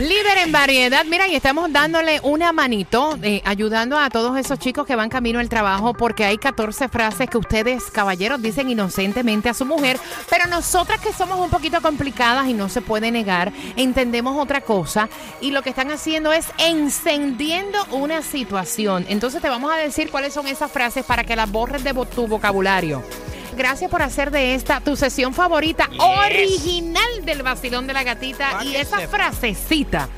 Líder en variedad, mira, y estamos dándole una manito, eh, ayudando a todos esos chicos que van camino al trabajo, porque hay 14 frases que ustedes, caballeros, dicen inocentemente a su mujer, pero nosotras que somos un poquito complicadas y no se puede negar, entendemos otra cosa, y lo que están haciendo es encendiendo una situación. Entonces te vamos a decir cuáles son esas frases para que las borres de tu vocabulario. Gracias por hacer de esta tu sesión favorita original del vacilón de la gatita y esa frasecita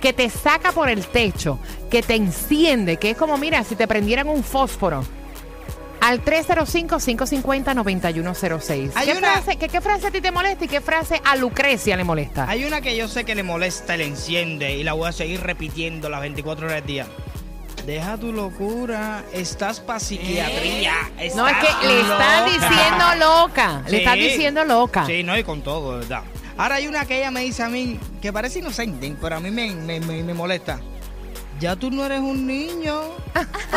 que te saca por el techo, que te enciende, que es como, mira, si te prendieran un fósforo. Al 305-550-9106. Hay ¿Qué, una- frase, qué, ¿Qué frase a ti te molesta y qué frase a Lucrecia le molesta? Hay una que yo sé que le molesta y le enciende y la voy a seguir repitiendo las 24 horas del día. Deja tu locura, estás pa' psiquiatría. no, es que le loca. diciendo loca. Le Sí. están diciendo loca. Sí, no, y con todo, verdad. Ahora hay una que ella me dice a mí, que parece inocente, pero a mí me, me- me- me molesta. Ya tú no eres un niño.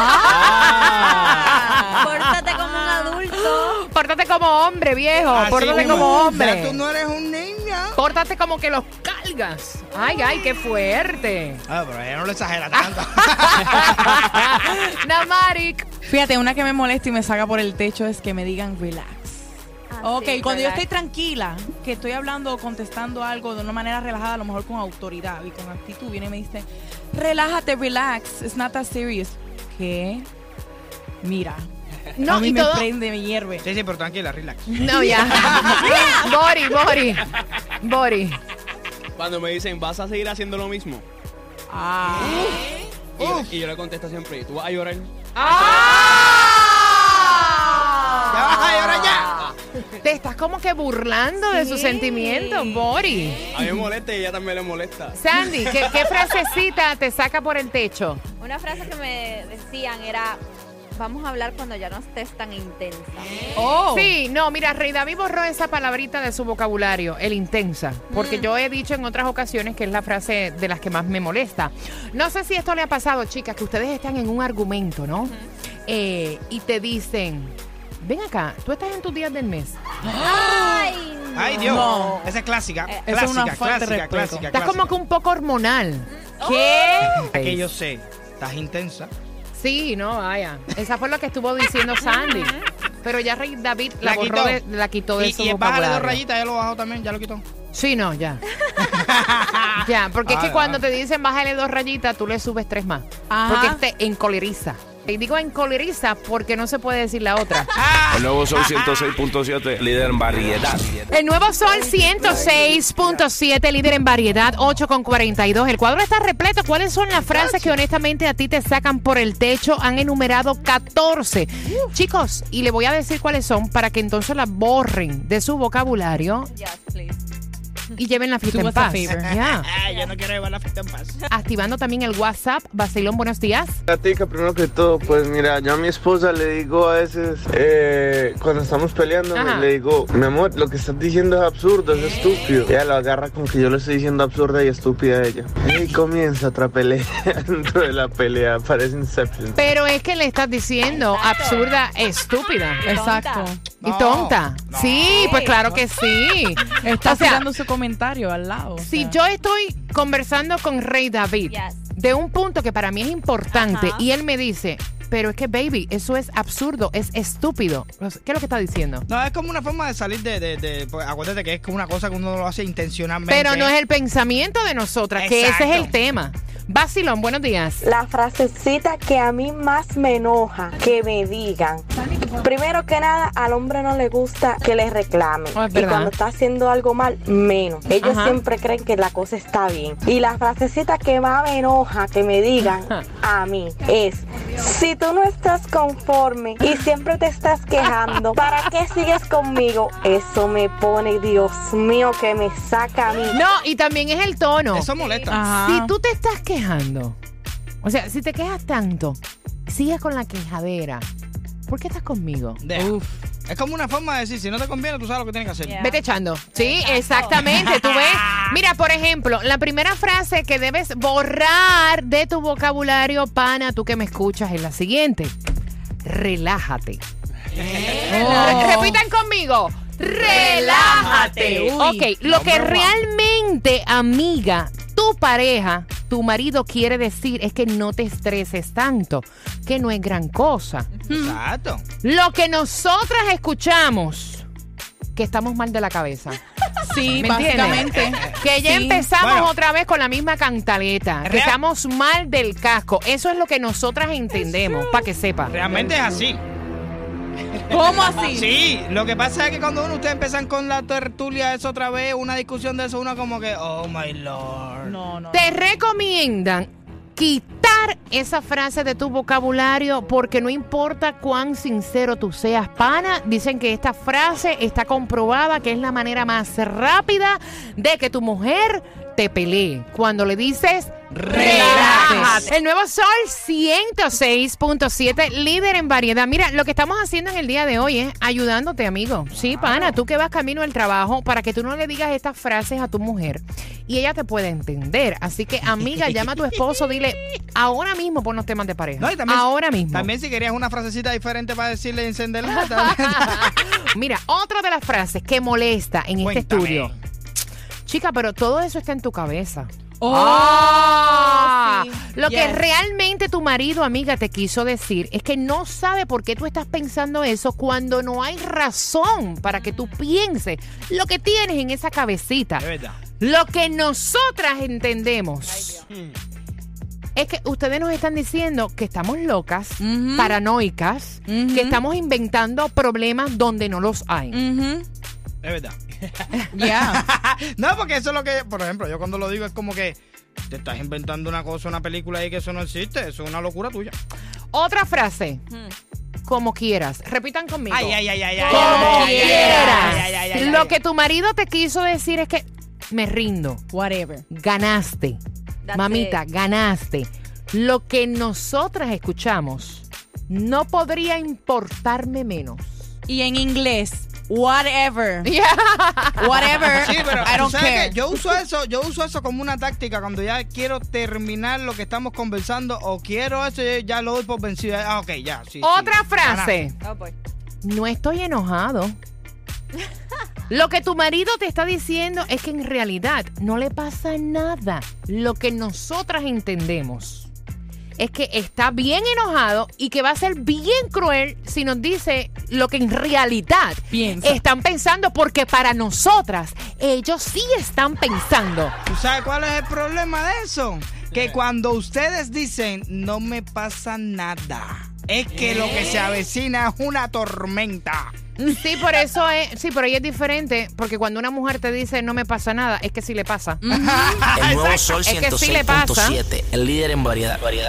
Ah. Pórtate como un adulto. Pórtate como hombre, viejo. Así Pórtate mismo. como Ya hombre. tú no eres un niño. Pórtate como que los Ay, ay, qué fuerte. Ah, pero ella no lo exagera tanto. Namarik. Fíjate, una que me molesta y me saca por el techo es que me digan relax. ok, cuando yo estoy tranquila, que estoy hablando o contestando algo de una manera relajada, a lo mejor con autoridad y con actitud, viene y me dice, relájate, relax, it's not that serious. ¿Qué? Mira, No, a mí y me todo- prende, me hierve. sí, sí, pero tranquila, relax. No, ya. Bori, Bori. Bori. Cuando me dicen, ¿vas a seguir haciendo lo mismo? Ah. Y, yo- y yo le contesto siempre, ¿tú vas a llorar? Ya vas a llorar ya. Te estás como que burlando de sus sentimientos, Bori. A mí me molesta y a ella también le molesta. Sandy, ¿qué, qué frasecita te saca por el techo? Una frase que me decían era, vamos a hablar cuando ya no estés tan intensa. Oh. Sí, no, mira, Rey David borró esa palabrita de su vocabulario, el intensa, porque yo he dicho en otras ocasiones que es la frase de las que más me molesta. No sé si esto le ha pasado, chicas, que ustedes están en un argumento, ¿no? Eh, y te dicen, ven acá, tú estás en tus días del mes. Ay, no. Ay, Dios. No. Esa es clásica. Eh, eso es una clásica, falta de clásica, respeto. clásica, Estás clásica. como que un poco hormonal. ¿Qué? que yo sé, estás intensa. Sí, no, vaya. Esa fue lo que estuvo diciendo Sandy. Pero ya Rey David la, La borró quitó. de, la quitó de Y, su y bájale dos vocabulario. rayitas, ya lo bajó también, ya lo quitó. Sí, no, ya. ya, porque es que Ah, cuando ah. te dicen bájale dos rayitas, tú le subes tres más. Ajá. Porque este encoleriza. Y digo encoleriza porque no se puede decir la otra. El nuevo sol 106.7. Líder en variedad. El nuevo Sol 106.7, líder en variedad, 8 con 42. El cuadro está repleto. ¿Cuáles son las frases que honestamente a ti te sacan por el techo? Han enumerado 14. Chicos, y le voy a decir cuáles son para que entonces las borren de su vocabulario. Y lleven la fiesta en paz. Ay, yo no quiero llevar la fiesta en paz. Activando también el WhatsApp. Basilón, buenos días. Gatica, primero que todo, pues mira, yo a mi esposa le digo a veces, eh, cuando estamos peleando, Ajá. le digo, mi amor, lo que estás diciendo es absurdo, es estúpido. Ella lo agarra con que yo le estoy diciendo absurda y estúpida a ella. Y comienza otra pelea dentro de la pelea, parece Inception. Pero es que le estás diciendo Exacto. absurda, estúpida. Exacto. Y No, tonta. no. Sí, pues claro que sí. Está O sea, tirando su comentario al lado. Si sea. yo estoy conversando con Rey David Yes. de un punto que para mí es importante Ajá. y él me dice, pero es que baby, eso es absurdo, es estúpido. ¿Qué es lo que está diciendo? No, es como una forma de salir de, de, de- pues, acuérdate que es como una cosa que uno lo hace intencionalmente. Pero no es el pensamiento de nosotras, que ese es el tema. Basilón, buenos días. La frasecita que a mí más me enoja, que me digan, Primero que nada, al hombre no le gusta que le reclamen. Oh, es y cuando está haciendo algo mal, menos. Ellos Ajá. siempre creen que la cosa está bien. Y la frasecita que más me enoja que me digan a mí es, si tú no estás conforme y siempre te estás quejando, ¿para qué sigues conmigo? Eso me pone, Dios mío, que me saca a mí. No, y también es el tono. Eso molesta. Ajá. Si tú te estás quejando, o sea, si te quejas tanto, sigues con la quejadera. ¿Por qué estás conmigo? Deja. Es como una forma de decir, si no te conviene, tú sabes lo que tienes que hacer. Yeah. Vete echando. Sí, exactamente. Tú ves. Mira, por ejemplo, la primera frase que debes borrar de tu vocabulario, pana, tú que me escuchas, es la siguiente. Relájate. Oh. Repitan conmigo. Relájate. Uy. Ok, lo que realmente, amiga, tu pareja, tu marido quiere decir es que no te estreses tanto, que no es gran cosa. Exacto. Lo que nosotras escuchamos, que estamos mal de la cabeza. Sí, ¿Me entiendes? básicamente. Que ya Sí. empezamos Bueno. otra vez con la misma cantaleta. Que Real- estamos mal del casco. Eso es lo que nosotras entendemos, para que sepa. Realmente es así. ¿Cómo así? Sí, lo que pasa es que cuando uno ustedes empiezan con la tertulia eso otra vez, una discusión de eso, uno como que, oh my lord. No, no. Te recomiendan quitar esa frase de tu vocabulario porque no importa cuán sincero tú seas, pana. Dicen que esta frase está comprobada que es la manera más rápida de que tu mujer te pelee. Cuando le dices relájate. El nuevo Sol 106.7, líder en variedad. Mira, lo que estamos haciendo en el día de hoy es ayudándote, amigo. Sí, pana, tú que vas camino al trabajo para que tú no le digas estas frases a tu mujer y ella te pueda entender. Así que, amiga, llama a tu esposo, dile ahora mismo pon los temas de pareja. No, y también- ahora mismo. También si querías una frasecita diferente para decirle encenderla. Mira, otra de las frases que molesta en este estudio. Chica, pero todo eso está en tu cabeza. Oh, Ah, sí. Lo que realmente tu marido, amiga, te quiso decir es que no sabe por qué tú estás pensando eso cuando no hay razón para que tú pienses lo que tienes en esa cabecita. De verdad. Lo que nosotras entendemos es que ustedes nos están diciendo que estamos locas, paranoicas, que estamos inventando problemas donde no los hay. De verdad. Ya. no, porque eso es lo que, por ejemplo, yo cuando lo digo es como que te estás inventando una cosa, una película ahí que eso no existe. Eso es una locura tuya. Otra frase. Como quieras. Repitan conmigo. Ay, ay, ay, ay, ay. Como ay, ay, quieras. ay, ay, ay, ay, Lo ay. que tu marido te quiso decir es que me rindo. Whatever. Ganaste. That's Mamita, it. ganaste. Lo que nosotras escuchamos no podría importarme menos. Y en inglés, whatever. Whatever. Sí, pero I ¿tú don't care. yo uso eso, yo uso eso como una táctica cuando ya quiero terminar lo que estamos conversando o quiero eso ya lo doy por vencido. Ah, ok, ya, sí. sí. Otra frase. Oh. No estoy enojado. Lo que tu marido te está diciendo es que en realidad no le pasa nada. Lo que nosotras entendemos es que está bien enojado y que va a ser bien cruel si nos dice lo que en realidad Piensa. están pensando, porque para nosotras ellos sí están pensando. ¿Tú sabes cuál es el problema de eso? Que cuando ustedes dicen no me pasa nada, es que lo que se avecina es una tormenta. Sí, por eso es, sí, pero ahí es diferente, porque cuando una mujer te dice no me pasa nada, es que sí le pasa. El nuevo Sol Es que sí le pasa. 106.7, el líder en variedad. variedad.